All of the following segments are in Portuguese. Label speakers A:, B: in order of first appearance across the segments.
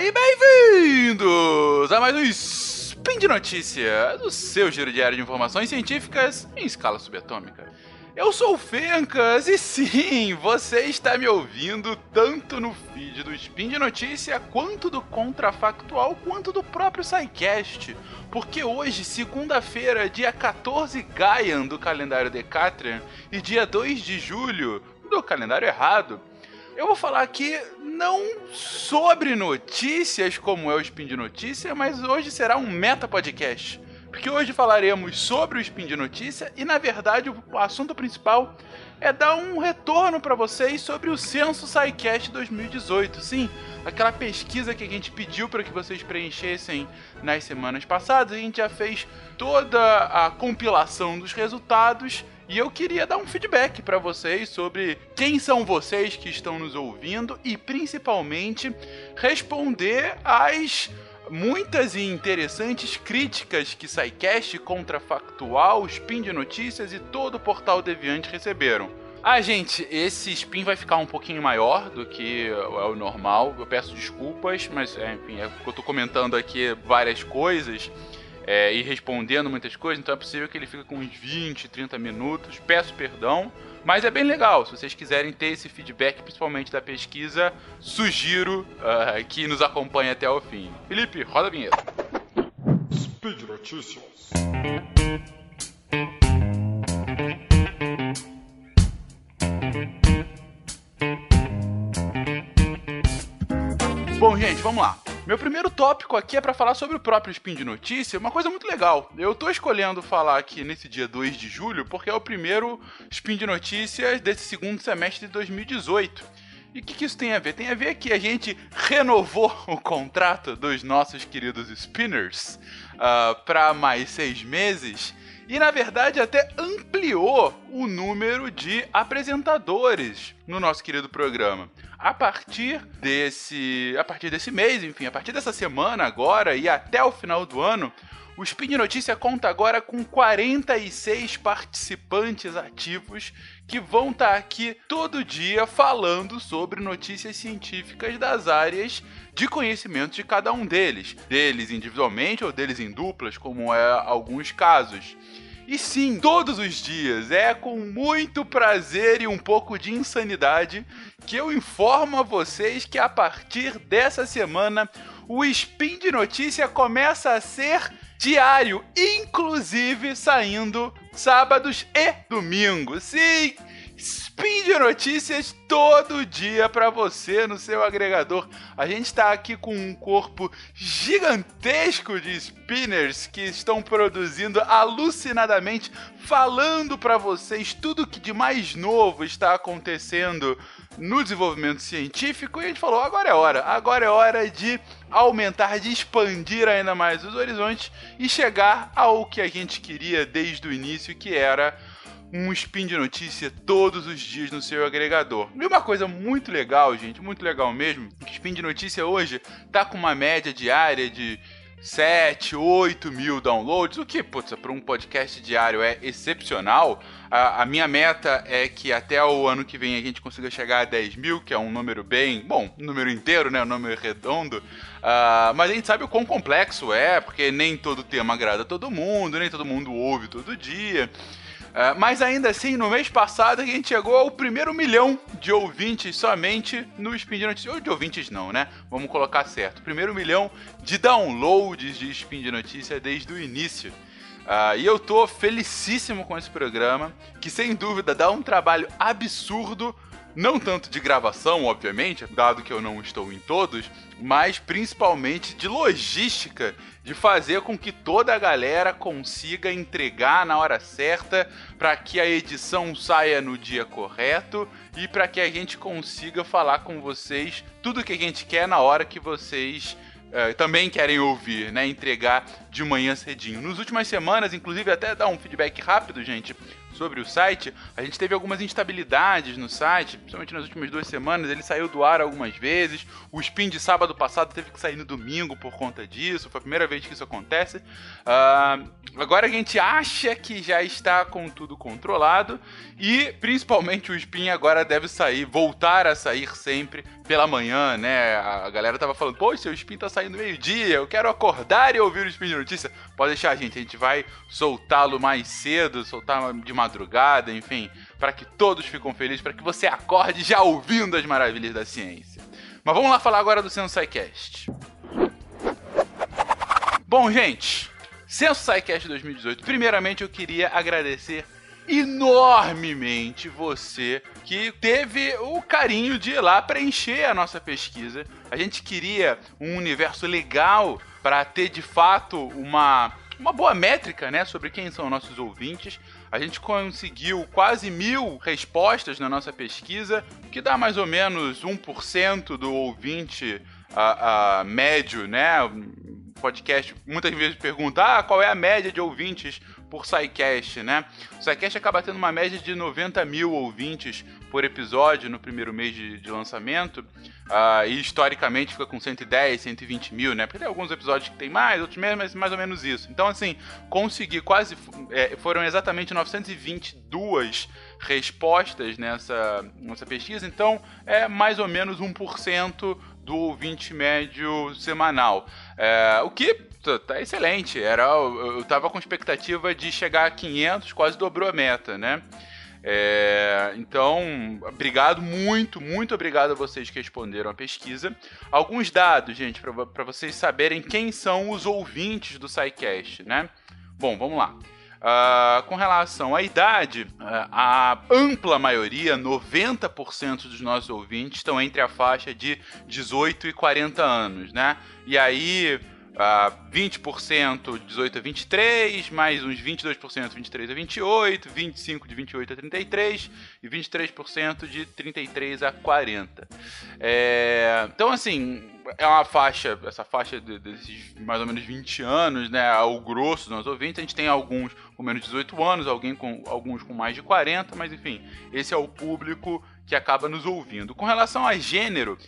A: e bem-vindos a mais um Spin de Notícia, do seu giro diário de informações científicas em escala subatômica. Eu sou o Fencas e sim, você está me ouvindo tanto no feed do Spin de Notícia, quanto do Contrafactual, quanto do próprio SciCast. Porque hoje, segunda-feira, dia 14 Gaian do calendário Decatrian e dia 2 de julho do calendário errado, eu vou falar aqui não sobre notícias, como é o Spin de Notícia, mas hoje será um meta podcast. Porque hoje falaremos sobre o Spin de Notícia e, na verdade, o assunto principal é dar um retorno para vocês sobre o Censo SciCast 2018. Sim, aquela pesquisa que a gente pediu para que vocês preenchessem nas semanas passadas. A gente já fez toda a compilação dos resultados e eu queria dar um feedback para vocês sobre quem são vocês que estão nos ouvindo e principalmente responder às muitas e interessantes críticas que SciCast, Contrafactual, Spin de Notícias e todo o Portal Deviante receberam. Ah, gente, esse spin vai ficar um pouquinho maior do que é o normal. Eu peço desculpas, mas é, enfim, é eu tô comentando aqui várias coisas é, e respondendo muitas coisas, então é possível que ele fique com uns 20, 30 minutos. Peço perdão, mas é bem legal. Se vocês quiserem ter esse feedback, principalmente da pesquisa, sugiro uh, que nos acompanhe até o fim. Felipe, roda a vinheta. Speed Notícias. Bom, gente, vamos lá. Meu primeiro tópico aqui é para falar sobre o próprio Spin de Notícia, uma coisa muito legal. Eu tô escolhendo falar aqui nesse dia 2 de julho porque é o primeiro Spin de Notícias desse segundo semestre de 2018. E o que, que, isso tem a ver? Tem a ver que a gente renovou o contrato dos nossos queridos spinners uh, ah, para mais seis meses e na verdade até ampliou o número de apresentadores no nosso querido programa. A partir desse, a partir desse mês, enfim, a partir dessa semana agora e até o final do ano, o Spin Notícia conta agora com 46 participantes ativos que vão estar tá aqui todo dia falando sobre notícias científicas das áreas de conhecimento de cada um deles, deles individualmente ou deles em duplas, como é alguns casos. E sim, todos os dias, é com muito prazer e um pouco de insanidade que eu informo a vocês que a partir dessa semana o Spin de Notícia começa a ser diário, inclusive saindo sábados e domingos. Sim, Spin de notícias todo dia para você no seu agregador. A gente está aqui com um corpo gigantesco de spinners que estão produzindo alucinadamente, falando para vocês tudo que de mais novo está acontecendo no desenvolvimento científico. E a gente falou: agora é hora, agora é hora de aumentar, de expandir ainda mais os horizontes e chegar ao que a gente queria desde o início, que era um spin de notícia todos os dias no seu agregador. E uma coisa muito legal, gente, muito legal mesmo, que o spin de notícia hoje tá com uma média diária de 7, 8 mil downloads, o que, putz, para um podcast diário é excepcional. A, a, minha meta é que até o ano que vem a gente consiga chegar a 10 mil, que é um número bem, bom, um número inteiro, né, um número redondo. Uh, mas a gente sabe o quão complexo é, porque nem todo tema agrada a todo mundo, nem todo mundo ouve todo dia. Uh, mas ainda assim, no mês passado a gente chegou ao primeiro milhão de ouvintes somente no Spin de Notícias. Ou de ouvintes não, né? Vamos colocar certo. Primeiro milhão de downloads de Spin de Notícia desde o início. Uh, e eu tô felicíssimo com esse programa, que sem dúvida dá um trabalho absurdo não tanto de gravação, obviamente, dado que eu não estou em todos, mas principalmente de logística, de fazer com que toda a galera consiga entregar na hora certa, para que a edição saia no dia correto e para que a gente consiga falar com vocês tudo que a gente quer na hora que vocês uh, também querem ouvir, né? Entregar de manhã cedinho. Nas últimas semanas, inclusive, até dar um feedback rápido, gente sobre o site, a gente teve algumas instabilidades no site, principalmente nas últimas duas semanas. Ele saiu do ar algumas vezes. O spin de sábado passado teve que sair no domingo por conta disso. Foi a primeira vez que isso acontece. Uh, agora a gente acha que já está com tudo controlado e principalmente o spin agora deve sair, voltar a sair sempre pela manhã, né? A galera tava falando, pô, seu spin tá saindo meio-dia, eu quero acordar e ouvir o spin de notícia. Pode deixar, gente, a gente vai soltá-lo mais cedo, soltar de madrugada, enfim, para que todos fiquem felizes, para que você acorde já ouvindo as maravilhas da ciência. Mas vamos lá falar agora do Censo SciCast. Bom, gente, Censo SciCast 2018. Primeiramente, eu queria agradecer enormemente você que teve o carinho de ir lá preencher a nossa pesquisa. A gente queria um universo legal para ter de fato uma, uma boa métrica né, sobre quem são nossos ouvintes. A gente conseguiu quase mil respostas na nossa pesquisa, que dá mais ou menos 1% do ouvinte a, médio, né? Podcast muitas vezes pergunta ah, qual é a média de ouvintes por SciCast, né? O SciCast acaba tendo uma média de 90 mil ouvintes por episódio no primeiro mês de, de lançamento. Uh, e historicamente fica com 110, 120 mil, né? Porque tem alguns episódios que tem mais, outros menos, mas mais ou menos isso. Então, assim, consegui quase. É, foram exatamente 922 respostas nessa, nessa pesquisa, então é mais ou menos 1% do ouvinte médio semanal. É, o que tá excelente. Era, eu tava com expectativa de chegar a 500, quase dobrou a meta, né? É, então, obrigado, muito, muito obrigado a vocês que responderam a pesquisa. Alguns dados, gente, para vocês saberem quem são os ouvintes do SciCast, né? Bom, vamos lá. Uh, com relação à idade, uh, a ampla maioria, 90% dos nossos ouvintes, estão entre a faixa de 18 e 40 anos, né? E aí uh, 20% 18 a 23, mais uns 22% 23 a 28, 25% de 28 a 33 e 23% de 33 a 40. É, então, assim, é uma faixa, essa faixa de, desses mais ou menos 20 anos, né, ao grosso dos nossos ouvintes, a gente tem alguns com menos de 18 anos, alguém com, alguns com mais de 40, mas enfim, esse é o público que acaba nos ouvindo. Com relação a gênero,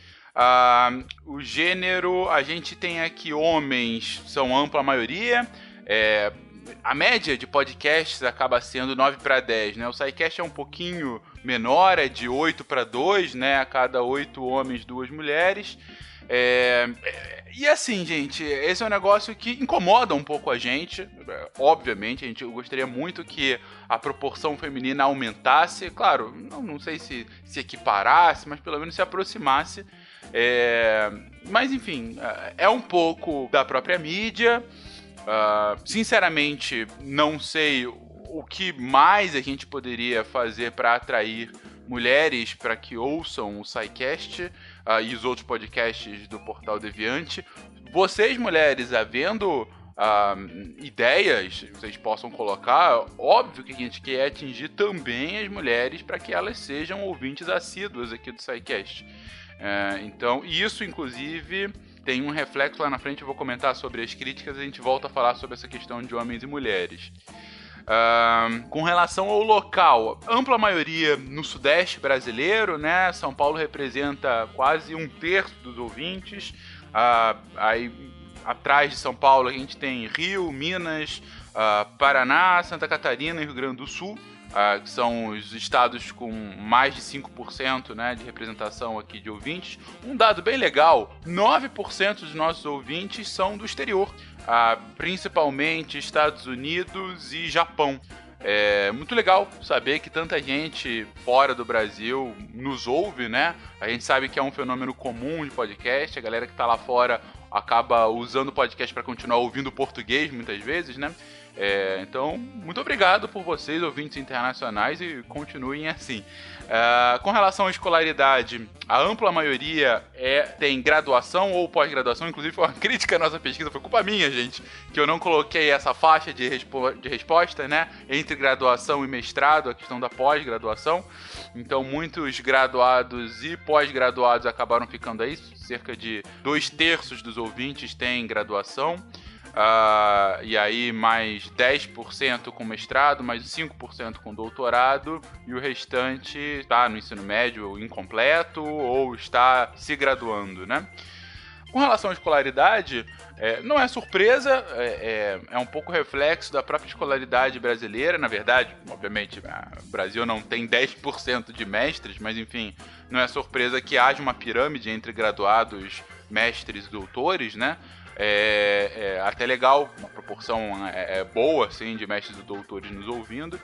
A: Uh, o gênero, a gente tem aqui homens, são ampla maioria. É, a média de podcasts acaba sendo 9 para 10, né? O SciCast é um pouquinho menor, é de 8 para 2, né? A cada 8 homens, duas mulheres. É, e assim, gente, esse é um negócio que incomoda um pouco a gente. Obviamente, a gente gostaria muito que a proporção feminina aumentasse. Claro, não, não sei se se equiparasse, mas pelo menos se aproximasse. É, mas enfim, é um pouco da própria mídia. Uh, sinceramente, não sei o que mais a gente poderia fazer para atrair mulheres para que ouçam o SciCast uh, e os outros podcasts do Portal Deviante. Vocês, mulheres, havendo uh, ideias vocês possam colocar, óbvio que a gente quer atingir também as mulheres para que elas sejam ouvintes assíduas aqui do SciCast. É, então, isso inclusive tem um reflexo lá na frente. Eu vou comentar sobre as críticas e a gente volta a falar sobre essa questão de homens e mulheres. Uh, com relação ao local, ampla maioria no sudeste brasileiro, né? São Paulo representa quase um terço dos ouvintes. Uh, aí atrás de São Paulo a gente tem Rio, Minas, uh, Paraná, Santa Catarina e Rio Grande do Sul uh, que são os estados com mais de 5% né, de representação aqui de ouvintes. Um dado bem legal: 9% dos nossos ouvintes são do exterior, uh, principalmente Estados Unidos e Japão. É muito legal saber que tanta gente fora do Brasil nos ouve, né? A gente sabe que é um fenômeno comum de podcast, a galera que tá lá fora acaba usando o podcast para continuar ouvindo português muitas vezes, né? É, então, muito obrigado por vocês, ouvintes internacionais, e continuem assim. Uh, com relação à escolaridade, a ampla maioria é, tem graduação ou pós-graduação, inclusive foi uma crítica à nossa pesquisa, foi culpa minha, gente, que eu não coloquei essa faixa de, respo de resposta, né? Entre graduação e mestrado, a questão da pós-graduação. Então, muitos graduados e pós-graduados acabaram ficando aí. Cerca de dois terços dos ouvintes têm graduação. Uh, e aí mais 10% com mestrado, mais 5% com doutorado, e o restante está no ensino médio incompleto ou está se graduando, né? Com relação à escolaridade, é, não é surpresa, é, é, é, um pouco reflexo da própria escolaridade brasileira. Na verdade, obviamente, o Brasil não tem 10% de mestres, mas enfim, não é surpresa que haja uma pirâmide entre graduados, mestres e doutores, né? É, é até legal, uma proporção é, é, boa, assim, de mestres e doutores nos ouvindo.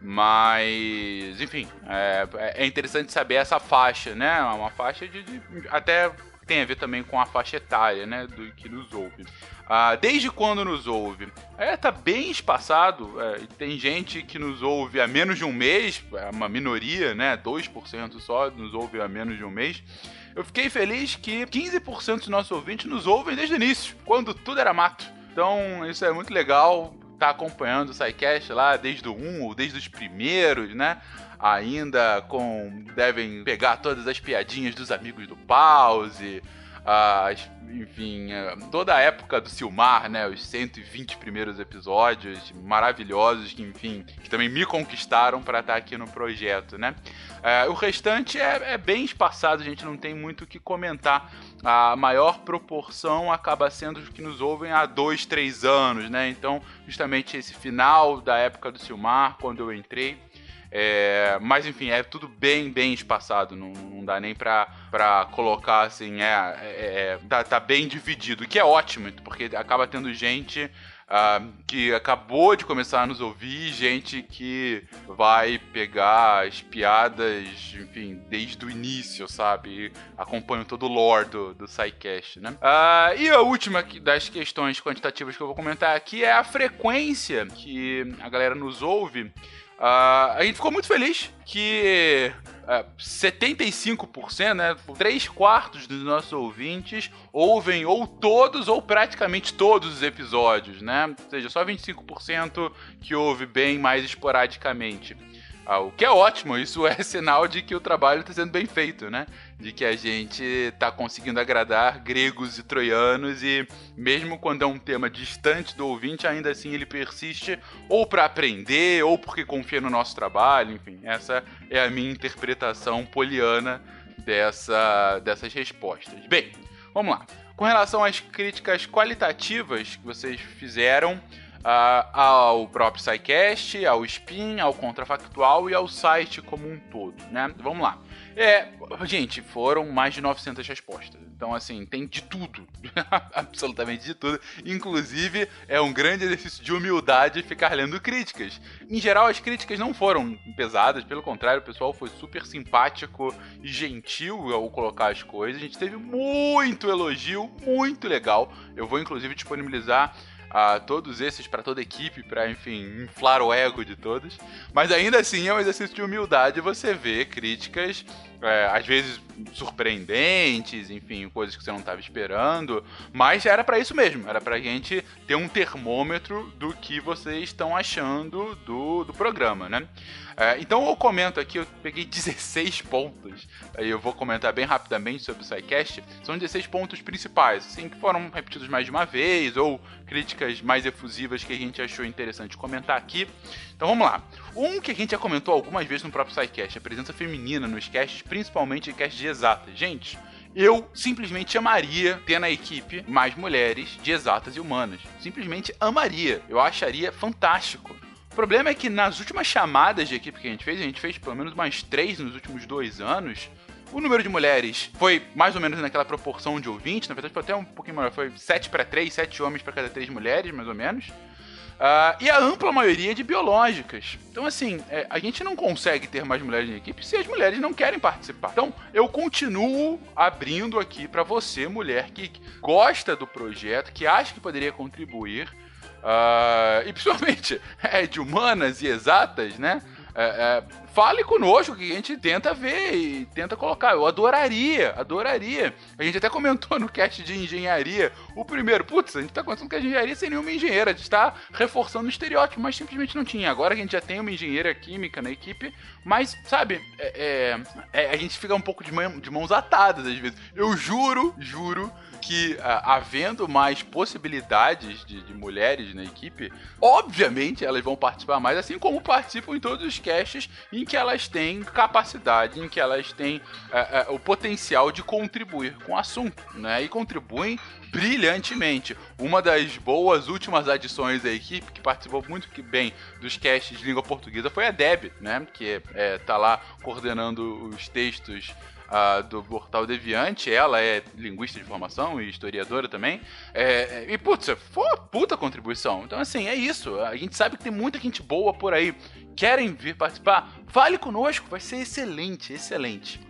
A: Mas, enfim, é, é interessante saber essa faixa, né? Uma faixa de, de até tem a ver também com a faixa etária, né, do que nos ouve. Ah, desde quando nos ouve? É, tá bem espaçado. É, tem gente que nos ouve há menos de um mês, é uma minoria, né, 2% só nos ouve há menos de um mês. Eu fiquei feliz que 15% dos nossos ouvintes nos ouvem desde o início, quando tudo era mato. Então, isso é muito legal tá acompanhando o SciCast lá desde o 1 ou desde os primeiros, né? ainda com. devem pegar todas as piadinhas dos amigos do Pause. As, enfim, é, toda a época do Silmar, né? Os 120 primeiros episódios maravilhosos que, enfim, que também me conquistaram para estar aqui no projeto, né? É, o restante é, é, bem espaçado, a gente não tem muito o que comentar. A maior proporção acaba sendo os que nos ouvem há dois, três anos, né? Então, justamente esse final da época do Silmar, quando eu entrei, é, mas enfim, é tudo bem, bem espaçado. Não, não dá nem pra, pra colocar assim, é, é, é tá, tá, bem dividido, o que é ótimo, porque acaba tendo gente. Uh, que acabou de começar a nos ouvir, gente que vai pegar as piadas, enfim, desde o início, sabe? Acompanham todo o lore do, do SciCast, né? Uh, e a última das questões quantitativas que eu vou comentar aqui é a frequência que a galera nos ouve. Uh, a gente ficou muito feliz que uh, 75%, né, 3 quartos dos nossos ouvintes ouvem ou todos ou praticamente todos os episódios, né? Ou seja, só 25% que ouve bem mais esporadicamente. Ah, o que é ótimo, isso é sinal de que o trabalho está sendo bem feito, né? De que a gente está conseguindo agradar gregos e troianos e mesmo quando é um tema distante do ouvinte, ainda assim ele persiste ou para aprender ou porque confia no nosso trabalho, enfim, essa é a minha interpretação poliana dessa, dessas respostas. Bem, vamos lá. Com relação às críticas qualitativas que vocês fizeram, uh, ao próprio SciCast, ao Spin, ao Contrafactual e ao site como um todo, né? Vamos lá. É, gente, foram mais de 900 respostas. Então, assim, tem de tudo. Absolutamente de tudo. Inclusive, é um grande exercício de humildade ficar lendo críticas. Em geral, as críticas não foram pesadas, pelo contrário, o pessoal foi super simpático e gentil ao colocar as coisas. A gente teve muito elogio, muito legal. Eu vou, inclusive, disponibilizar a todos esses para toda a equipe, para enfim, inflar o ego de todos. Mas ainda assim é um exercício de humildade você vê críticas, é, às vezes surpreendentes, enfim, coisas que você não estava esperando, mas era para isso mesmo, era pra gente ter um termômetro do que vocês estão achando do, do programa, né? É, então eu comento aqui, eu peguei 16 pontos, aí eu vou comentar bem rapidamente sobre o SciCast. São 16 pontos principais, assim, que foram repetidos mais de uma vez, ou críticas mais efusivas que a gente achou interessante comentar aqui. Então vamos lá. Um que a gente já comentou algumas vezes no próprio SciCast, a presença feminina nos casts, principalmente em casts de exatas. Gente, eu simplesmente amaria ter na equipe mais mulheres de exatas e humanas. Simplesmente amaria. Eu acharia fantástico. O problema é que nas últimas chamadas de equipe que a gente fez, a gente fez pelo menos mais três nos últimos dois anos, o número de mulheres foi mais ou menos naquela proporção de ouvintes, na verdade foi até um pouquinho maior, foi 7 para 3, 7 homens para cada 3 mulheres, mais ou menos. Uh, e a ampla maioria de biológicas. Então, assim, é, a gente não consegue ter mais mulheres na equipe se as mulheres não querem participar. Então, eu continuo abrindo aqui para você, mulher que gosta do projeto, que acha que poderia contribuir, Uh, e principalmente é, de humanas e exatas, né? É, é, fale conosco que a gente tenta ver e tenta colocar. Eu adoraria, adoraria. A gente até comentou no cast de engenharia, o primeiro, putz, a gente tá contando que a engenharia sem nenhuma engenheira, a gente tá reforçando o estereótipo, mas simplesmente não tinha. Agora a gente já tem uma engenheira química na equipe, mas, sabe, é, é, é, a gente fica um pouco de, mão, de mãos atadas às vezes. Eu juro, juro que ah, havendo mais possibilidades de, de, mulheres na equipe, obviamente elas vão participar mais, assim como participam em todos os casts em que elas têm capacidade, em que elas têm ah, ah, o potencial de contribuir com o assunto, né? E contribuem brilhantemente. Uma das boas últimas adições à equipe, que participou muito bem dos casts de língua portuguesa, foi a Deb, né? Que é, tá lá coordenando os textos uh, do Portal Deviante, ela é linguista de formação e historiadora também. É, e, putz, foi uma puta contribuição. Então, assim, é isso. A gente sabe que tem muita gente boa por aí. Querem vir participar? Fale conosco, vai ser excelente, excelente.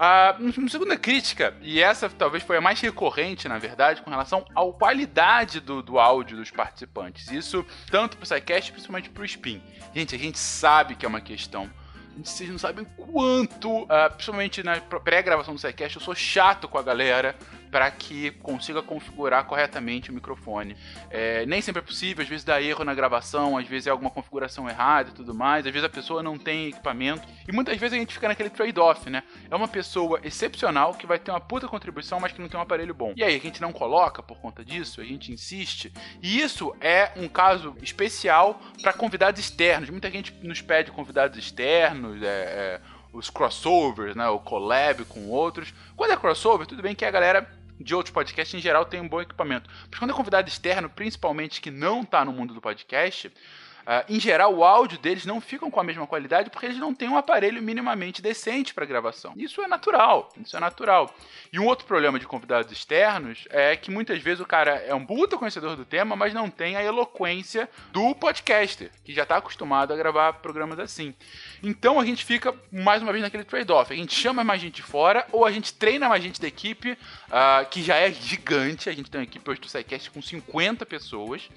A: Uh, segunda crítica, e essa talvez foi a mais recorrente, na verdade, com relação à qualidade do, do áudio dos participantes. Isso tanto pro SciCast, principalmente pro Spin. Gente, a gente sabe que é uma questão vocês não sabem quanto, uh, principalmente na pré-gravação do SciCast, eu sou chato com a galera para que consiga configurar corretamente o microfone. É, nem sempre é possível, às vezes dá erro na gravação, às vezes é alguma configuração errada e tudo mais, às vezes a pessoa não tem equipamento, e muitas vezes a gente fica naquele trade-off, né? É uma pessoa excepcional que vai ter uma puta contribuição, mas que não tem um aparelho bom. E aí, a gente não coloca por conta disso, a gente insiste, e isso é um caso especial para convidados externos. Muita gente nos pede convidados externos, é, é, os crossovers, né? O collab com outros. Quando é crossover, tudo bem que a galera de outros podcasts em geral tem um bom equipamento. Mas quando é convidado externo, principalmente que não está no mundo do podcast, Uh, em geral, o áudio deles não ficam com a mesma qualidade porque eles não têm um aparelho minimamente decente para gravação. Isso é natural, isso é natural. E um outro problema de convidados externos é que muitas vezes o cara é um puta conhecedor do tema, mas não tem a eloquência do podcaster, que já está acostumado a gravar programas assim. Então a gente fica mais uma vez naquele trade-off. A gente chama mais gente fora ou a gente treina mais gente da equipe, uh, que já é gigante. A gente tem uma equipe hoje do SciCast com 50 pessoas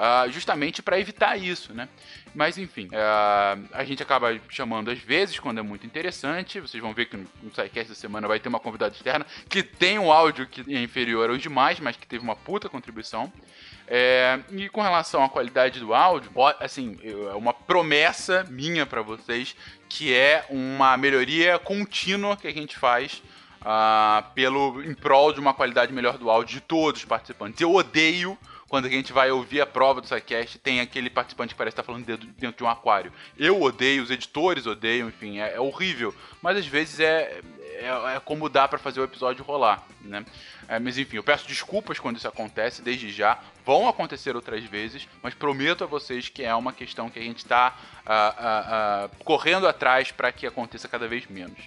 A: uh, justamente para evitar isso, né? Mas enfim, uh, a gente acaba chamando às vezes quando é muito interessante. Vocês vão ver que no, no SciCast da semana vai ter uma convidada externa que tem um áudio que é inferior aos demais, mas que teve uma puta contribuição. É, e com relação à qualidade do áudio, assim, é uma promessa minha para vocês que é uma melhoria contínua que a gente faz uh, pelo em prol de uma qualidade melhor do áudio de todos os participantes. Eu odeio quando a gente vai ouvir a prova do SciCast, tem aquele participante que parece estar falando dentro de um aquário. Eu odeio, os editores odeiam, enfim, é, é horrível. Mas às vezes é, é, é como dá para fazer o episódio rolar, né? É, mas enfim, eu peço desculpas quando isso acontece, desde já. Vão acontecer outras vezes, mas prometo a vocês que é uma questão que a gente está uh, uh, uh, correndo atrás para que aconteça cada vez menos.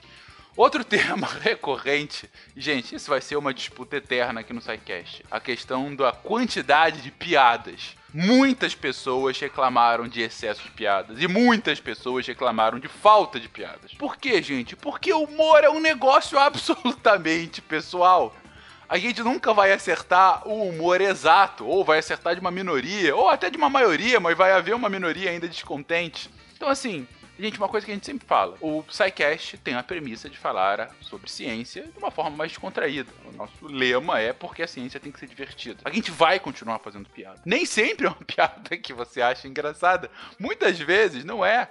A: Outro tema recorrente, gente, isso vai ser uma disputa eterna aqui no SciCast. A questão da quantidade de piadas. Muitas pessoas reclamaram de excesso de piadas e muitas pessoas reclamaram de falta de piadas. Por quê, gente? Porque o humor é um negócio absolutamente pessoal. A gente nunca vai acertar o humor exato, ou vai acertar de uma minoria, ou até de uma maioria, mas vai haver uma minoria ainda descontente. Então, assim, Gente, uma coisa que a gente sempre fala: o SciCast tem a premissa de falar sobre ciência de uma forma mais descontraída. O nosso lema é porque a ciência tem que ser divertida. A gente vai continuar fazendo piada. Nem sempre é uma piada que você acha engraçada. Muitas vezes não é.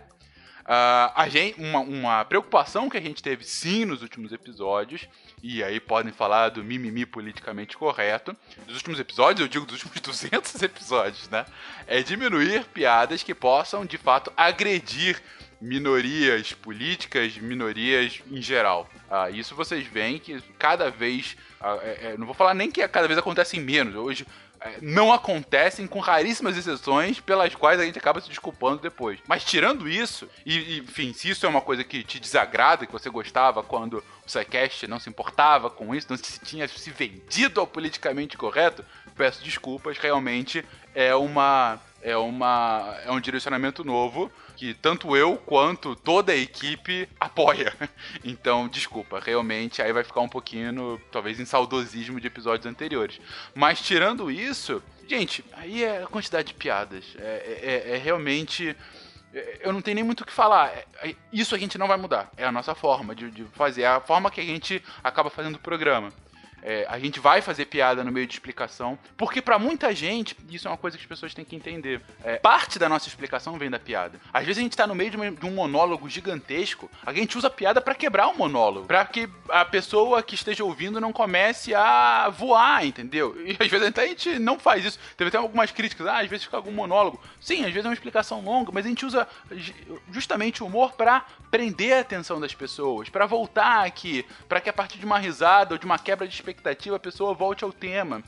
A: Uh, a gente, uma, uma, preocupação que a gente teve sim nos últimos episódios, e aí podem falar do mimimi politicamente correto, dos últimos episódios, eu digo dos últimos 200 episódios, né? É diminuir piadas que possam de fato agredir minorias políticas, minorias em geral. Ah, isso vocês veem que cada vez. Ah, é, é, não vou falar nem que cada vez acontecem menos. Hoje é, não acontecem com raríssimas exceções pelas quais a gente acaba se desculpando depois. Mas tirando isso, e, e enfim, se isso é uma coisa que te desagrada, que você gostava quando o SciCast não se importava com isso, não se tinha se vendido ao politicamente correto, peço desculpas, realmente é uma é uma é um direcionamento novo que tanto eu quanto toda a equipe apoia. Então, desculpa, realmente aí vai ficar um pouquinho, talvez, em saudosismo de episódios anteriores. Mas tirando isso, gente, aí é a quantidade de piadas. É, é, é realmente eu não tenho nem muito o que falar. É, é, isso a gente não vai mudar. É a nossa forma de, de fazer. É a forma que a gente acaba fazendo o programa. É, a gente vai fazer piada no meio de explicação, porque para muita gente, isso é uma coisa que as pessoas têm que entender. É, parte da nossa explicação vem da piada. Às vezes a gente tá no meio de, uma, de um monólogo gigantesco, a gente usa a piada para quebrar o monólogo, para que a pessoa que esteja ouvindo não comece a voar, entendeu? E às vezes até a gente não faz isso. Teve até algumas críticas, ah, às vezes fica algum monólogo. Sim, às vezes é uma explicação longa, mas a gente usa justamente o humor para prender a atenção das pessoas, para voltar aqui, para que a partir de uma risada ou de uma quebra de expectativa expectativa, a pessoa volte ao tema.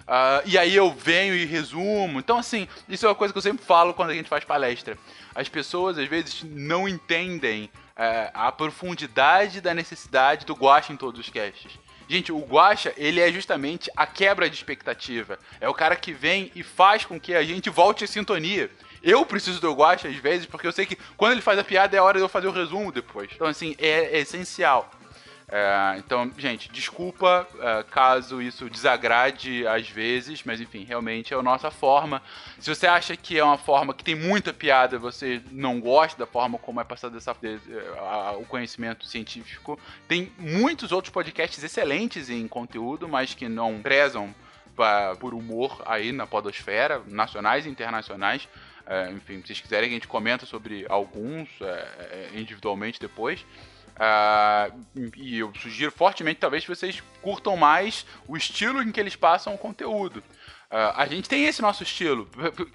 A: Uh, e aí eu venho e resumo. Então, assim, isso é uma coisa que eu sempre falo quando a gente faz palestra. As pessoas, às vezes, não entendem uh, a profundidade da necessidade do guacha em todos os casts. Gente, o guacha, ele é justamente a quebra de expectativa. É o cara que vem e faz com que a gente volte à sintonia. Eu preciso do guacha às vezes, porque eu sei que quando ele faz a piada é hora de eu fazer o resumo depois. Então, assim, é, é essencial. É, então, gente, desculpa é, caso isso desagrade às vezes, mas enfim, realmente é a nossa forma. Se você acha que é uma forma que tem muita piada, você não gosta da forma como é passado essa, a, o conhecimento científico, tem muitos outros podcasts excelentes em conteúdo, mas que não prezam pra, por humor aí na podosfera, nacionais e internacionais. É, enfim, se vocês quiserem, a gente comenta sobre alguns é, é, individualmente depois. Uh, e eu sugiro fortemente, talvez, que vocês curtam mais o estilo em que eles passam o conteúdo. Uh, a gente tem esse nosso estilo,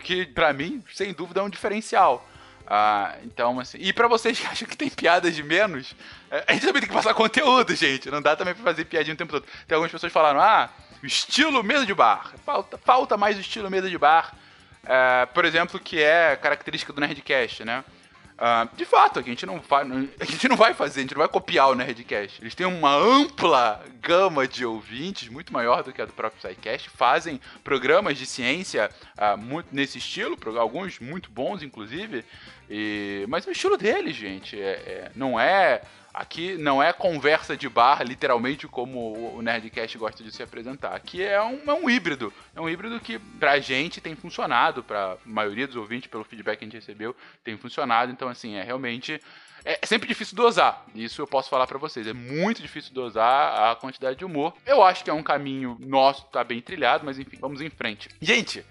A: que para mim, sem dúvida, é um diferencial. Uh, então, assim, e para vocês que acham que tem piadas de menos, eh, a gente também tem que passar conteúdo, gente. Não dá também pra fazer piadinha o tempo todo. Tem algumas pessoas falaram, ah, estilo mesa de bar. Falta, falta mais o estilo mesa de bar. Uh, por exemplo, que é característica do Nerdcast, né? Uh, de fato, a gente, não vai, a gente não vai fazer, a gente não vai copiar o Nerdcast. Eles têm uma ampla gama de ouvintes, muito maior do que a do próprio SciCast, fazem programas de ciência uh, muito nesse estilo, alguns muito bons, inclusive. E, mas é o estilo deles, gente. É, é, não é Aqui não é conversa de bar, literalmente, como o Nerdcast gosta de se apresentar. Aqui é um, é um híbrido. É um híbrido que, pra gente, tem funcionado. Pra maioria dos ouvintes, pelo feedback que a gente recebeu, tem funcionado. Então, assim, é realmente. É sempre difícil dosar. Isso eu posso falar para vocês. É muito difícil dosar a quantidade de humor. Eu acho que é um caminho nosso, tá bem trilhado, mas enfim, vamos em frente. Gente,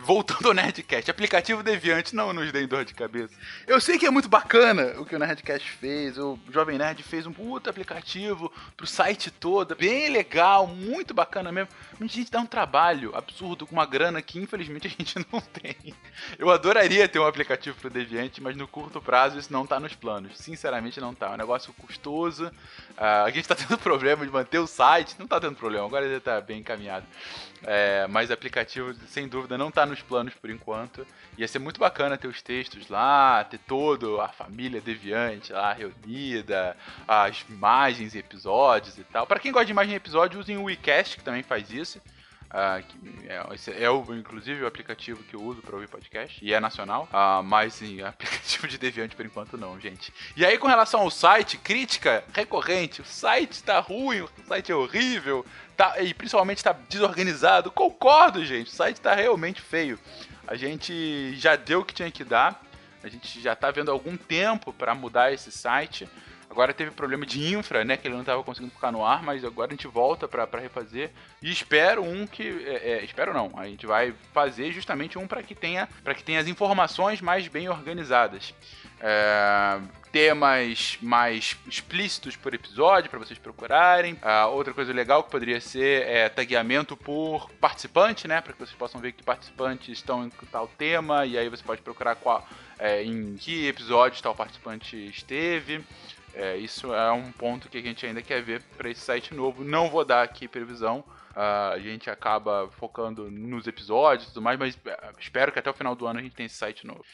A: voltando ao Nerdcast, aplicativo Deviante não nos dê dor de cabeça. Eu sei que é muito bacana o que o Nerdcast fez, o Jovem Nerd fez um puta aplicativo pro site todo, bem legal, muito bacana mesmo. Mas a gente dá um trabalho absurdo com uma grana que infelizmente a gente não tem. Eu adoraria ter um aplicativo pro Deviante, mas no curto prazo isso não tá nos planos. Sinceramente não tá. É um negócio custoso. Uh, a gente tá tendo problema de manter o site, não tá tendo problema, agora ele tá bem encaminhado. É, mas aplicativo, sem dúvida, não tá nos planos por enquanto. Ia ser muito bacana ter os textos lá, ter todo a família deviante lá reunida, as imagens e episódios e tal. Para quem gosta de imagem e episódio, usem o WeCast, que também faz isso. Uh, é, é, o, inclusive o aplicativo que eu uso para ouvir podcast e é nacional, uh, mas sim, aplicativo de Deviante por enquanto não, gente. E aí com relação ao site, crítica recorrente, o site está ruim, o site é horrível, tá, e principalmente está desorganizado. Concordo, gente, o site está realmente feio. A gente já deu o que tinha que dar, a gente já está vendo algum tempo para mudar esse site. Agora teve problema de infra, né? Que ele não estava conseguindo ficar no ar, mas agora a gente volta para refazer. E espero um que. É, é, espero não. A gente vai fazer justamente um para que tenha para que tenha as informações mais bem organizadas. É, temas mais explícitos por episódio para vocês procurarem. Outra coisa legal que poderia ser é tagueamento por participante, né? Para que vocês possam ver que participantes estão em tal tema e aí você pode procurar qual, é, em que episódio tal participante esteve. É, isso é um ponto que a gente ainda quer ver para esse site novo. Não vou dar aqui previsão. Uh, a gente acaba focando nos episódios e tudo mais, mas é, espero que até o final do ano a gente tenha esse site novo.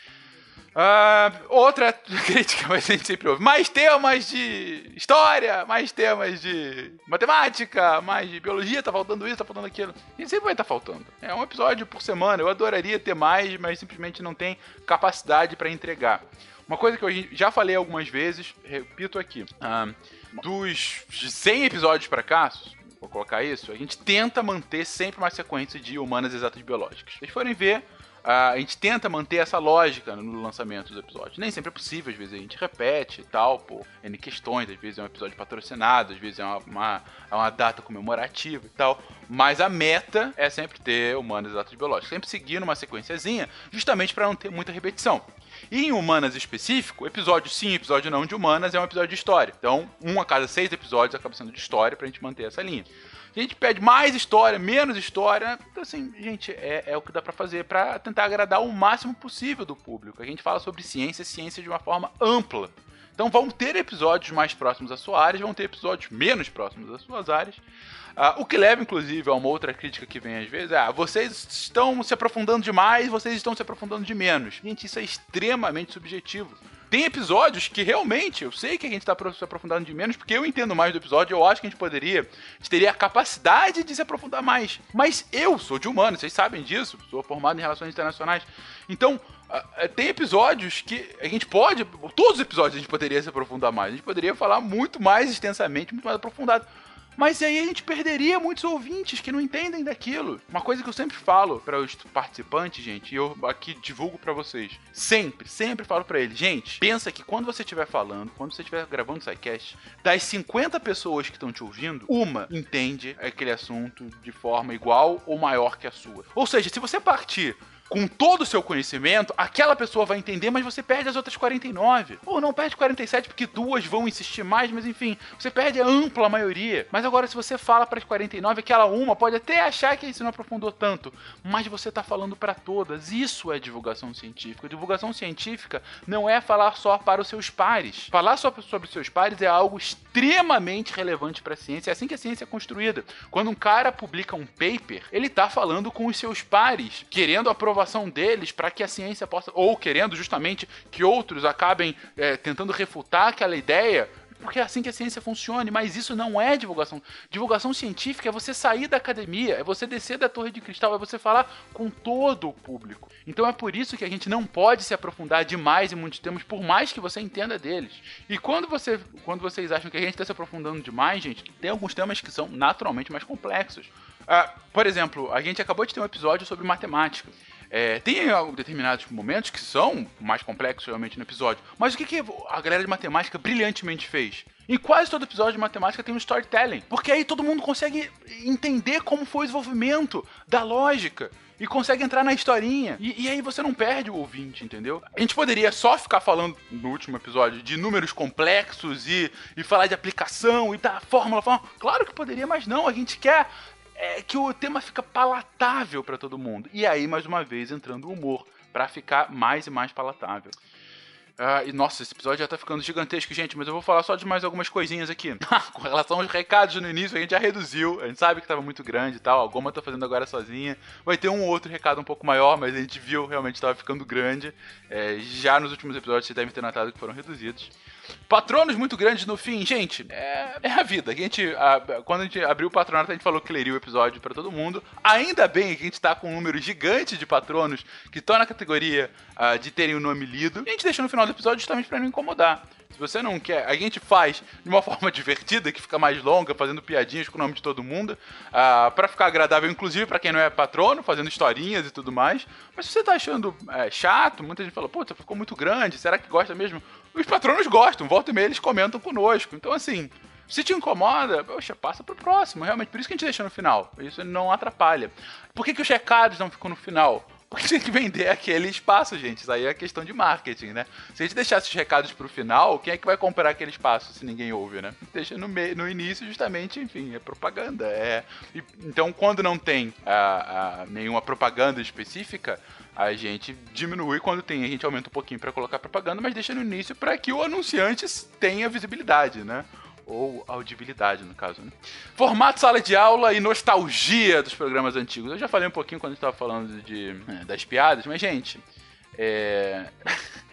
A: Uh, outra crítica, mas a gente sempre ouve. Mais temas de história, mais temas de matemática, mais de biologia, tá faltando isso, tá faltando aquilo. Gente sempre vai estar tá faltando. É um episódio por semana. Eu adoraria ter mais, mas simplesmente não tem capacidade para entregar. Uma coisa que eu já falei algumas vezes, repito aqui. Um, dos 100 episódios para cá, vou colocar isso, a gente tenta manter sempre uma sequência de humanas exatas biológicas. Vocês forem ver, a gente tenta manter essa lógica no lançamento dos episódios. Nem sempre é possível, às vezes a gente repete e tal, por N questões, às vezes é um episódio patrocinado, às vezes é uma, uma, é uma data comemorativa e tal. Mas a meta é sempre ter humanas e dados biológicos, sempre seguir numa sequenciazinha, justamente para não ter muita repetição. E em Humanas específico, episódio sim, episódio não de Humanas é um episódio de história. Então, um a cada seis episódios acaba sendo de história pra gente manter essa linha. A gente pede mais história, menos história. Então, assim, gente, é, é o que dá para fazer para tentar agradar o máximo possível do público. A gente fala sobre ciência, ciência de uma forma ampla. Então vão ter episódios mais próximos à sua área, vão ter episódios menos próximos às suas áreas. Uh, o que leva, inclusive, a uma outra crítica que vem às vezes é: ah, vocês estão se aprofundando demais, vocês estão se aprofundando de menos. Gente, isso é extremamente subjetivo. Tem episódios que realmente, eu sei que a gente está se aprofundando de menos, porque eu entendo mais do episódio, eu acho que a gente poderia, a gente teria a capacidade de se aprofundar mais. Mas eu sou de humano, vocês sabem disso, sou formado em relações internacionais. Então, tem episódios que a gente pode, todos os episódios a gente poderia se aprofundar mais, a gente poderia falar muito mais extensamente, muito mais aprofundado. Mas aí a gente perderia muitos ouvintes que não entendem daquilo. Uma coisa que eu sempre falo para os participantes, gente, e eu aqui divulgo para vocês. Sempre, sempre falo para eles, gente, pensa que quando você estiver falando, quando você estiver gravando o SciCast, das 50 pessoas que estão te ouvindo, uma entende aquele assunto de forma igual ou maior que a sua. Ou seja, se você partir com todo o seu conhecimento, aquela pessoa vai entender, mas você perde as outras 49. Ou não perde 47 porque duas vão insistir mais, mas enfim, você perde a ampla maioria. Mas agora, se você fala para as 49, aquela uma pode até achar que isso não aprofundou tanto, mas você está falando para todas. Isso é divulgação científica. Divulgação científica não é falar só para os seus pares. Falar só sobre os seus pares é algo extremamente relevante para a ciência. É assim que a ciência é construída. Quando um cara publica um paper, ele está falando com os seus pares, querendo aprovar aprovação deles para que a ciência possa, ou querendo justamente que outros acabem é, tentando refutar aquela ideia, porque é assim que a ciência funciona, mas isso não é divulgação. Divulgação científica é você sair da academia, é você descer da torre de cristal, é você falar com todo o público. Então é por isso que a gente não pode se aprofundar demais em muitos temas, por mais que você entenda deles. E quando, você, quando vocês acham que a gente está se aprofundando demais, gente, tem alguns temas que são naturalmente mais complexos. Uh, por exemplo, a gente acabou de ter um episódio sobre matemática. É, tem determinados momentos que são mais complexos realmente no episódio, mas o que, que a galera de matemática brilhantemente fez? Em quase todo episódio de matemática tem um storytelling, porque aí todo mundo consegue entender como foi o desenvolvimento da lógica e consegue entrar na historinha. E, e, aí você não perde o ouvinte, entendeu? A gente poderia só ficar falando no último episódio de números complexos e, e falar de aplicação e da fórmula, fórmula. Claro que poderia, mas não. A gente quer é que o tema fica palatável para todo mundo. E aí, mais uma vez, entrando o humor, para ficar mais e mais palatável. Ah, e nossa, esse episódio já tá ficando gigantesco, gente, mas eu vou falar só de mais algumas coisinhas aqui. Com relação aos recados no início, a gente já reduziu, a gente sabe que tava muito grande e tal, a Goma tá fazendo agora sozinha. Vai ter um outro recado um pouco maior, mas a gente viu realmente tava ficando grande. É, já nos últimos episódios vocês devem ter notado que foram reduzidos. Patronos muito grandes no fim, gente, é, é a vida. A gente, a, quando a gente abriu o patronato, a gente falou que leria o episódio para todo mundo. Ainda bem que a gente tá com um número gigante de patronos que estão na categoria uh, de terem o nome lido. E a gente deixou no final do episódio justamente para não incomodar. Se você não quer, a gente faz de uma forma divertida, que fica mais longa, fazendo piadinhas com o nome de todo mundo, uh, ah, para ficar agradável, inclusive para quem não é patrono, fazendo historinhas e tudo mais. Mas se você tá achando é, chato, muita gente fala, puta, ficou muito grande, será que gosta mesmo? Os patronos gostam, volta e meia eles comentam conosco. Então, assim, se te incomoda, poxa, passa pro próximo. Realmente, por isso que a gente deixa no final. Isso não atrapalha. Por que, que os recados não ficam no final? Tem que vender aquele espaço, gente. Isso aí é questão de marketing, né? Se a gente deixasse os recados pro final, quem é que vai comprar aquele espaço se ninguém ouve, né? Deixa no, no início, justamente, enfim, é propaganda. É... E, então, quando não tem a, a, nenhuma propaganda específica, a gente diminui quando tem, a gente aumenta um pouquinho para colocar propaganda, mas deixa no início para que o anunciante tenha visibilidade, né? Ou audibilidade, no caso. Né? Formato sala de aula e nostalgia dos programas antigos. Eu já falei um pouquinho quando a gente estava falando de, é, das piadas, mas, gente, é...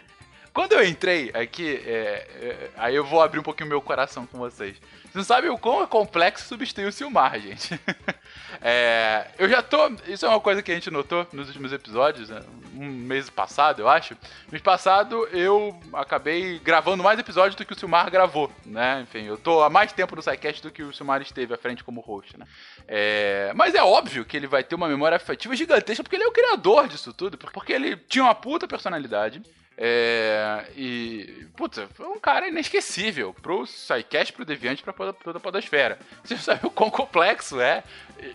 A: Quando eu entrei aqui, é, é, aí eu vou abrir um pouquinho meu coração com vocês. Você não sabe o quão é complexo substituir o Silmar, gente. é, eu já tô. Isso é uma coisa que a gente notou nos últimos episódios, né? um mês passado, eu acho. Mês passado eu acabei gravando mais episódios do que o Silmar gravou, né? Enfim, eu tô há mais tempo no SciCast do que o Silmar esteve à frente como host, né? É, mas é óbvio que ele vai ter uma memória afetiva gigantesca porque ele é o criador disso tudo, porque ele tinha uma puta personalidade. É, e, puta, foi um cara inesquecível pro SciCast, pro Deviante, pra toda a podosfera. Você sabe o quão complexo é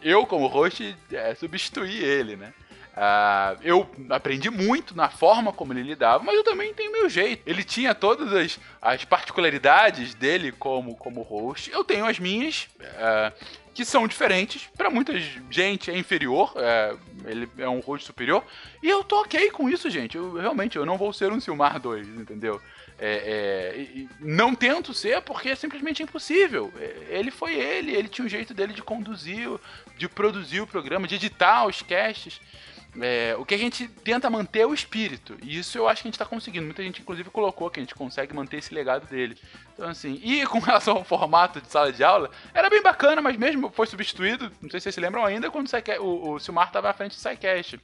A: eu, como host, é, substituir ele, né? Uh, eu aprendi muito na forma como ele lidava, mas eu também tenho meu jeito. Ele tinha todas as, as particularidades dele como, como host. Eu tenho as minhas, uh, que são diferentes. Para muita gente é inferior, uh, ele é um host superior. E eu tô ok com isso, gente. Eu, realmente, eu não vou ser um Silmar 2, entendeu? É, é, não tento ser porque é simplesmente impossível. É, ele foi ele, ele tinha o um jeito dele de conduzir, de produzir o programa, de editar os casts. É, o que a gente tenta manter é o espírito. E isso eu acho que a gente está conseguindo. Muita gente, inclusive, colocou que a gente consegue manter esse legado dele. Então, assim. E com relação ao formato de sala de aula, era bem bacana, mas mesmo foi substituído. Não sei se vocês se lembram ainda, quando o, o Silmar estava à frente do SciCast.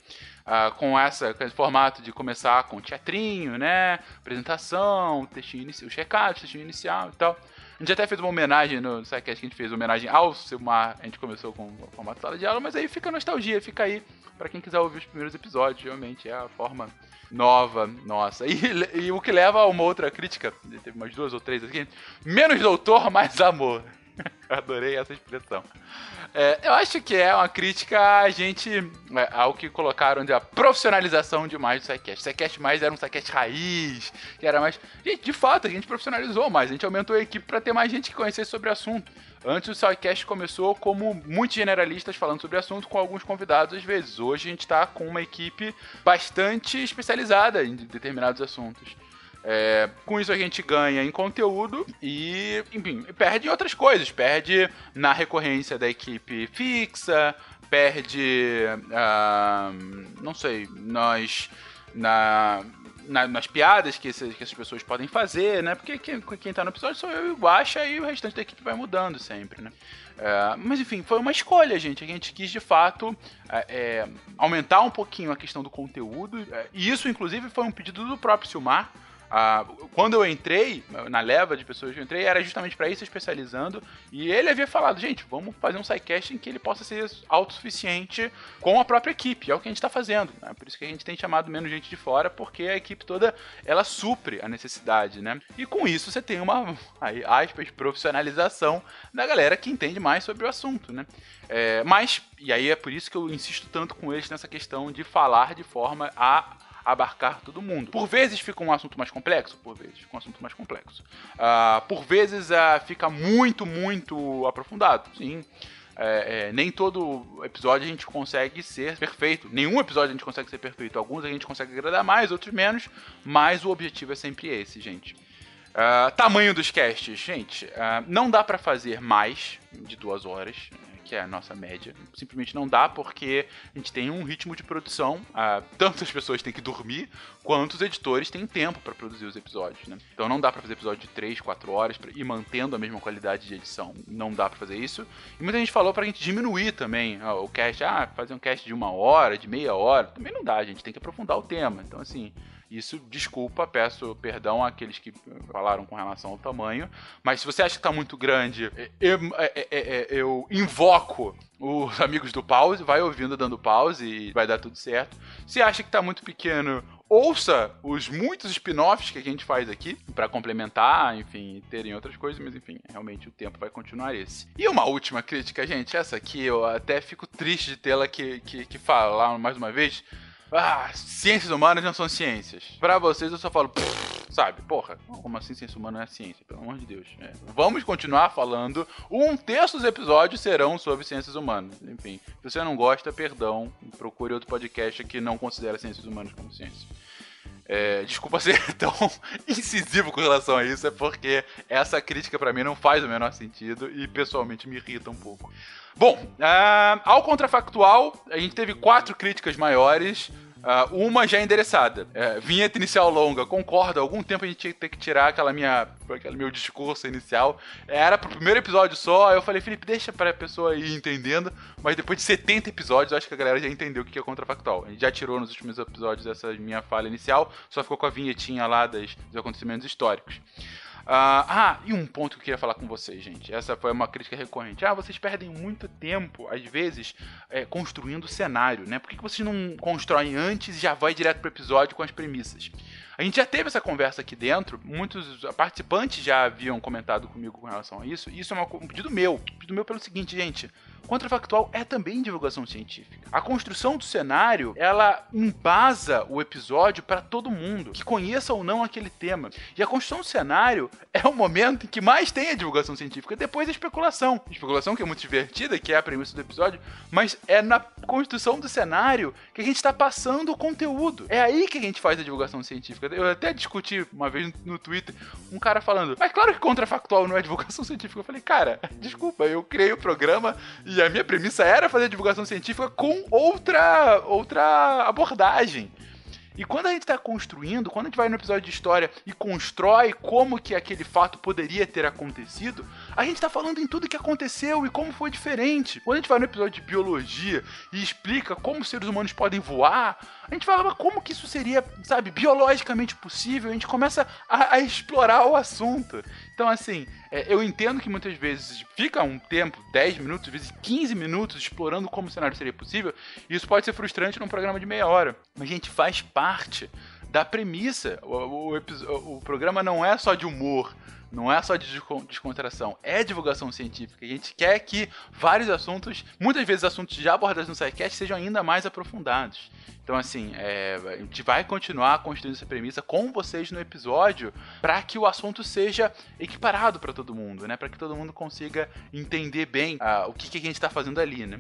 A: Ah, com, essa, com esse formato de começar com teatrinho, né? Apresentação, textinho inicial, os recados, textinho inicial e tal. A gente até fez uma homenagem no SciCast que a gente fez, homenagem ao Silmar. A gente começou com o formato sala de aula, mas aí fica nostalgia, fica aí para quem quiser ouvir os primeiros episódios, realmente é a forma nova nossa. E, e, o que leva a uma outra crítica, teve umas duas ou três aqui, menos doutor, mais amor. Adorei essa expressão. É, eu acho que é uma crítica a gente, é, ao que colocaram de a profissionalização demais do SciCast. SciCast mais era um SciCast raiz, que era mais... Gente, de fato, a gente profissionalizou mais, a gente aumentou a equipe para ter mais gente que conhecesse sobre o assunto. Antes o SciCast começou como muitos generalistas falando sobre o assunto com alguns convidados às vezes. Hoje a gente está com uma equipe bastante especializada em determinados assuntos. É, com isso a gente ganha em conteúdo e, enfim, perde em outras coisas. Perde na recorrência da equipe fixa, perde, uh, não sei, nós na na, nas piadas que, esse, que, essas pessoas podem fazer, né? Porque quem, quem tá no episódio sou eu e o Guaxa e o restante da equipe vai mudando sempre, né? É, mas enfim, foi uma escolha, gente. A gente quis de fato é, é aumentar um pouquinho a questão do conteúdo. É, e isso, inclusive, foi um pedido do próprio Silmar. Ah, quando eu entrei, na leva de pessoas que eu entrei, era justamente para isso especializando. E ele havia falado, gente, vamos fazer um sidecast em que ele possa ser autossuficiente com a própria equipe. É o que a gente está fazendo. Né? Por isso que a gente tem chamado menos gente de fora, porque a equipe toda ela supre a necessidade, né? E com isso você tem uma, aí, aspas, profissionalização da galera que entende mais sobre o assunto, né? É, mas, e aí é por isso que eu insisto tanto com eles nessa questão de falar de forma a abarcar todo mundo. Por vezes fica um assunto mais complexo, por vezes fica um assunto mais complexo. Uh, por vezes uh, fica muito, muito aprofundado, sim. É, é, nem todo episódio a gente consegue ser perfeito. Nenhum episódio a gente consegue ser perfeito. Alguns a gente consegue agradar mais, outros menos. Mas o objetivo é sempre esse, gente. Uh, tamanho dos casts, gente. Uh, não dá para fazer mais de duas horas que é a nossa média. Simplesmente não dá porque a gente tem um ritmo de produção. Ah, tanto as pessoas têm que dormir, quanto os editores têm tempo para produzir os episódios, né? Então não dá para fazer episódio de 3, 4 horas e mantendo a mesma qualidade de edição. Não dá para fazer isso. E muita gente falou pra gente diminuir também ó, o cast. Ah, fazer um cast de uma hora, de meia hora. Também não dá, a gente tem que aprofundar o tema. Então, assim, isso, desculpa, peço perdão àqueles que falaram com relação ao tamanho. Mas se você acha que está muito grande, eu, é, é, é, eu, invoco os amigos do pause, vai ouvindo dando pause e vai dar tudo certo. Se acha que está muito pequeno, ouça os muitos spin-offs que a gente faz aqui para complementar, enfim, terem outras coisas, mas enfim, realmente o tempo vai continuar esse. E uma última crítica, gente, essa aqui eu até fico triste de tê-la que, que, que falar mais uma vez. Ah, ciências humanas não são ciências. Para vocês eu só falo, sabe? Porra, como assim ciência humana não é ciência? Pelo amor de Deus. É. Vamos continuar falando. Um terço dos episódios serão sobre ciências humanas. Enfim, se você não gosta, perdão. Procure outro podcast que não considera ciências humanas como ciência. É, desculpa ser tão incisivo com relação a isso, é porque essa crítica para mim não faz o menor sentido e pessoalmente me irrita um pouco. Bom, uh, ao contrafactual, a gente teve quatro críticas maiores Uh, uma já endereçada. É, vinheta inicial longa, concordo. Algum tempo a gente ter que tirar aquela minha, aquele meu discurso inicial. Era pro primeiro episódio só. Aí eu falei, Felipe, deixa pra pessoa ir entendendo. Mas depois de 70 episódios, acho que a galera já entendeu o que é contrafactual. A gente já tirou nos últimos episódios essa minha falha inicial. Só ficou com a vinhetinha lá das, dos acontecimentos históricos. Uh, ah, e um ponto que eu queria falar com vocês, gente. Essa foi uma crítica recorrente. Ah, vocês perdem muito tempo, às vezes, é, construindo o cenário, né? Por que, que vocês não constroem antes e já vai direto pro episódio com as premissas? A gente já teve essa conversa aqui dentro, muitos participantes já haviam comentado comigo com relação a isso. E isso é um pedido meu. Um pedido meu pelo seguinte, gente. Contrafactual é também divulgação científica. A construção do cenário, ela embasa o episódio para todo mundo, que conheça ou não aquele tema. E a construção do cenário é o momento em que mais tem a divulgação científica, depois a especulação. A especulação que é muito divertida, que é a premissa do episódio, mas é na construção do cenário que a gente está passando o conteúdo. É aí que a gente faz a divulgação científica. Eu até discuti uma vez no Twitter um cara falando, mas claro que contrafactual não é divulgação científica. Eu falei, cara, desculpa, eu criei o programa e e a minha premissa era fazer divulgação científica com outra, outra abordagem. E quando a gente está construindo, quando a gente vai no episódio de história e constrói como que aquele fato poderia ter acontecido, a gente está falando em tudo que aconteceu e como foi diferente. Quando a gente vai no episódio de biologia e explica como os seres humanos podem voar, a gente fala como que isso seria, sabe, biologicamente possível. A gente começa a, a explorar o assunto. Então, assim, é, eu entendo que muitas vezes fica um tempo, 10 minutos, às vezes 15 minutos, explorando como o cenário seria possível, e isso pode ser frustrante num programa de meia hora. Mas, gente, faz parte da premissa. O, o, o programa não é só de humor, não é só de descontração, é divulgação científica. A gente quer que vários assuntos, muitas vezes assuntos já abordados no SciCast, sejam ainda mais aprofundados. Então, assim, é, a gente vai continuar construindo essa premissa com vocês no episódio para que o assunto seja equiparado para todo mundo, né? Para que todo mundo consiga entender bem uh, o que, que a gente está fazendo ali, né?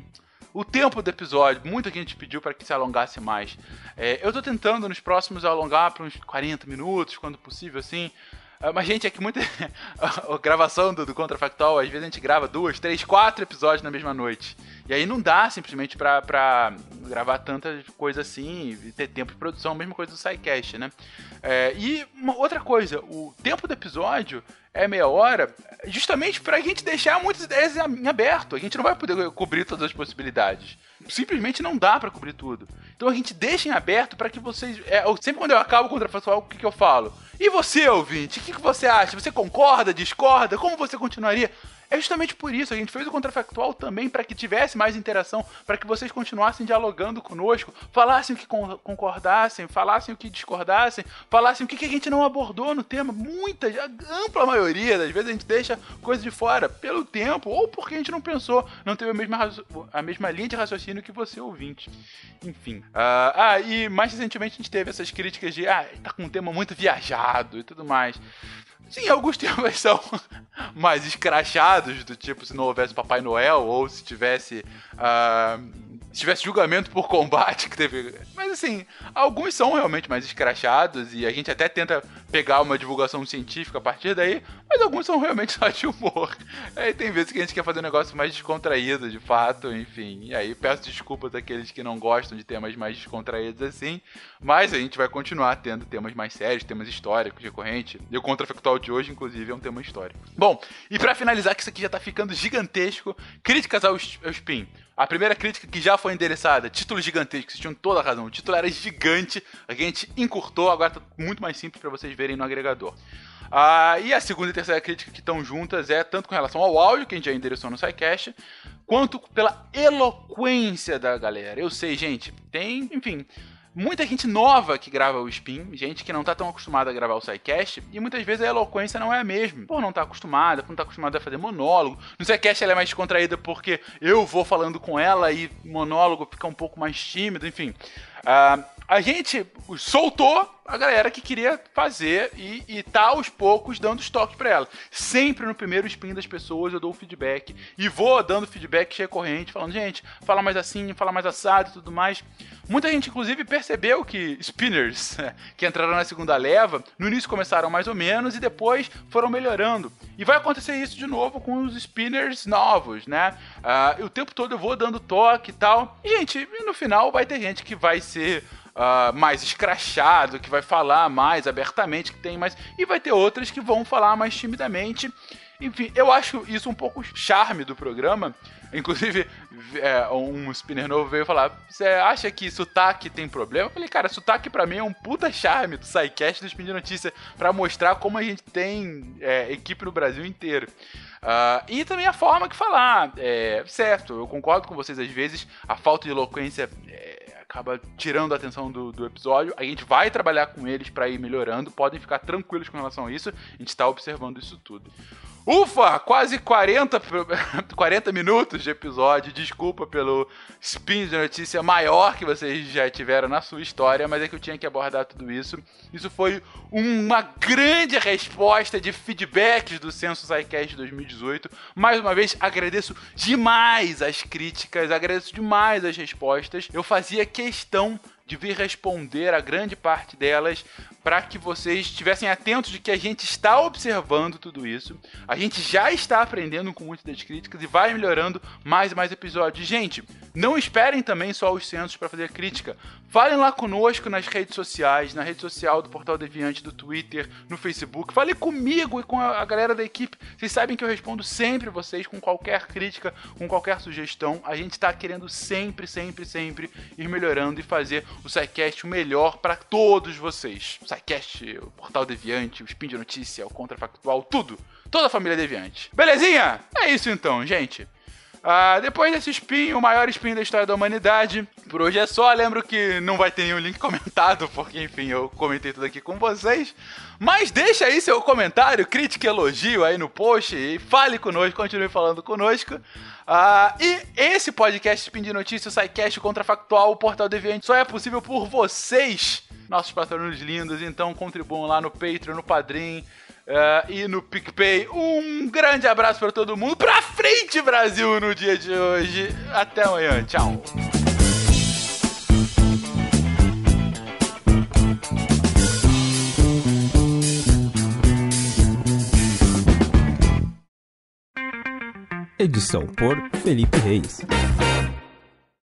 A: O tempo do episódio, muita gente pediu para que se alongasse mais. É, eu estou tentando nos próximos alongar para uns 40 minutos, quando possível, assim. Ah, mas, gente, é que muita. a gravação do, do Contrafactual, às vezes a gente grava duas, três, quatro episódios na mesma noite. E aí não dá simplesmente pra, pra gravar tanta coisa assim e ter tempo de produção, mesma coisa do SciCast, né? É, e uma outra coisa, o tempo do episódio é meia hora, justamente pra gente deixar muitas ideias em aberto. A gente não vai poder cobrir todas as possibilidades. Simplesmente não dá para cobrir tudo. Então a gente deixa em aberto para que vocês. É, sempre quando eu acabo o contrafactual, o que, que eu falo? E você, ouvinte, o que, que você acha? Você concorda, discorda? Como você continuaria? É justamente por isso, a gente fez o contrafactual também para que tivesse mais interação, para que vocês continuassem dialogando conosco, falassem o que concordassem, falassem o que discordassem, falassem o que a gente não abordou no tema. Muita, a ampla maioria das vezes a gente deixa coisa de fora pelo tempo ou porque a gente não pensou, não teve a mesma, a mesma linha de raciocínio que você, ouvinte. Enfim. Uh, ah, e mais recentemente a gente teve essas críticas de, ah, tá com um tema muito viajado e tudo mais. Sim, alguns temas são mais escrachados, do tipo se não houvesse Papai Noel, ou se tivesse. Uh, se tivesse julgamento por combate que teve. Mas assim, alguns são realmente mais escrachados e a gente até tenta pegar uma divulgação científica a partir daí, mas alguns são realmente só de humor. Aí tem vezes que a gente quer fazer um negócio mais descontraído, de fato, enfim. E aí peço desculpas àqueles que não gostam de temas mais descontraídos assim, mas a gente vai continuar tendo temas mais sérios, temas históricos, recorrentes. E o contrafactual de hoje, inclusive, é um tema histórico. Bom, e para finalizar, que isso aqui já tá ficando gigantesco, críticas ao, ao Spin. A primeira crítica que já foi endereçada, título gigantesco, vocês tinham toda a razão. O título era gigante, a gente encurtou, agora tá muito mais simples para vocês verem no agregador. Ah, e a segunda e terceira crítica que estão juntas é tanto com relação ao áudio, que a gente já endereçou no SciCast, quanto pela eloquência da galera. Eu sei, gente, tem, enfim, muita gente nova que grava o Spin, gente que não tá tão acostumada a gravar o SciCast, e muitas vezes a eloquência não é a mesma. Por não tá acostumada, por não tá acostumada a fazer monólogo. No SciCast ela é mais descontraída porque eu vou falando com ela e monólogo fica um pouco mais tímido, enfim. Uh, a gente soltou a galera que queria fazer e, e tá aos poucos dando estoque para ela. Sempre no primeiro spin das pessoas eu dou feedback e vou dando feedback recorrente, falando, gente, fala mais assim, fala mais assado e tudo mais. Muita gente, inclusive, percebeu que spinners que entraram na segunda leva, no início começaram mais ou menos e depois foram melhorando. E vai acontecer isso de novo com os spinners novos, né? Uh, o tempo todo eu vou dando toque e tal. E, gente, no final vai ter gente que vai ser uh, mais escrachado, que vai falar mais abertamente, que tem mais. E vai ter outras que vão falar mais timidamente. Enfim, eu acho isso um pouco charme do programa. Inclusive, é, um spinner novo veio falar: Você acha que sotaque tem problema? Eu falei, cara, sotaque pra mim é um puta charme do SciCast do Spin de Notícia pra mostrar como a gente tem é, equipe no Brasil inteiro. Uh, e também a forma que falar. É, certo, eu concordo com vocês às vezes, a falta de eloquência é, acaba tirando a atenção do, do, episódio. A gente vai trabalhar com eles para ir melhorando, podem ficar tranquilos com relação a isso, a gente está observando isso tudo. Ufa, quase 40, 40 minutos de episódio. Desculpa pelo spin de notícia maior que vocês já tiveram na sua história, mas é que eu tinha que abordar tudo isso. Isso foi uma grande resposta de feedbacks do Censo SciCast 2018. Mais uma vez, agradeço demais as críticas, agradeço demais as respostas. Eu fazia questão de vir responder a grande parte delas para que vocês estivessem atentos de que a gente está observando tudo isso. A gente já está aprendendo com muitas das críticas e vai melhorando mais e mais episódios. Gente, não esperem também só os censos para fazer crítica. Falem lá conosco nas redes sociais, na rede social do Portal Deviante, do Twitter, no Facebook. Fale comigo e com a galera da equipe. Vocês sabem que eu respondo sempre vocês com qualquer crítica, com qualquer sugestão. A gente está querendo sempre, sempre, sempre ir melhorando e fazer o SciCast o melhor para todos vocês. O SciCast, o Portal Deviante, o Spin de Notícia, o Contrafactual, tudo. Toda a família Deviante. Belezinha? É isso então, gente. Ah, depois desse spin, o maior spin da história da humanidade. Por hoje é só. Lembro que não vai ter nenhum link comentado, porque enfim, eu comentei tudo aqui com vocês. Mas deixa aí seu comentário, crítica, elogio aí no post e fale conosco, continue falando conosco. Uh, e esse podcast Spin de Notícias, SciCast Contrafactual, o Portal Deviante, só é possível por vocês, nossos patronos lindos. Então contribuam lá no Patreon, no Padrim, Uh, e no PicPay. Um grande abraço para todo mundo. Pra frente, Brasil, no dia de hoje. Até amanhã. Tchau.
B: Edição por Felipe Reis.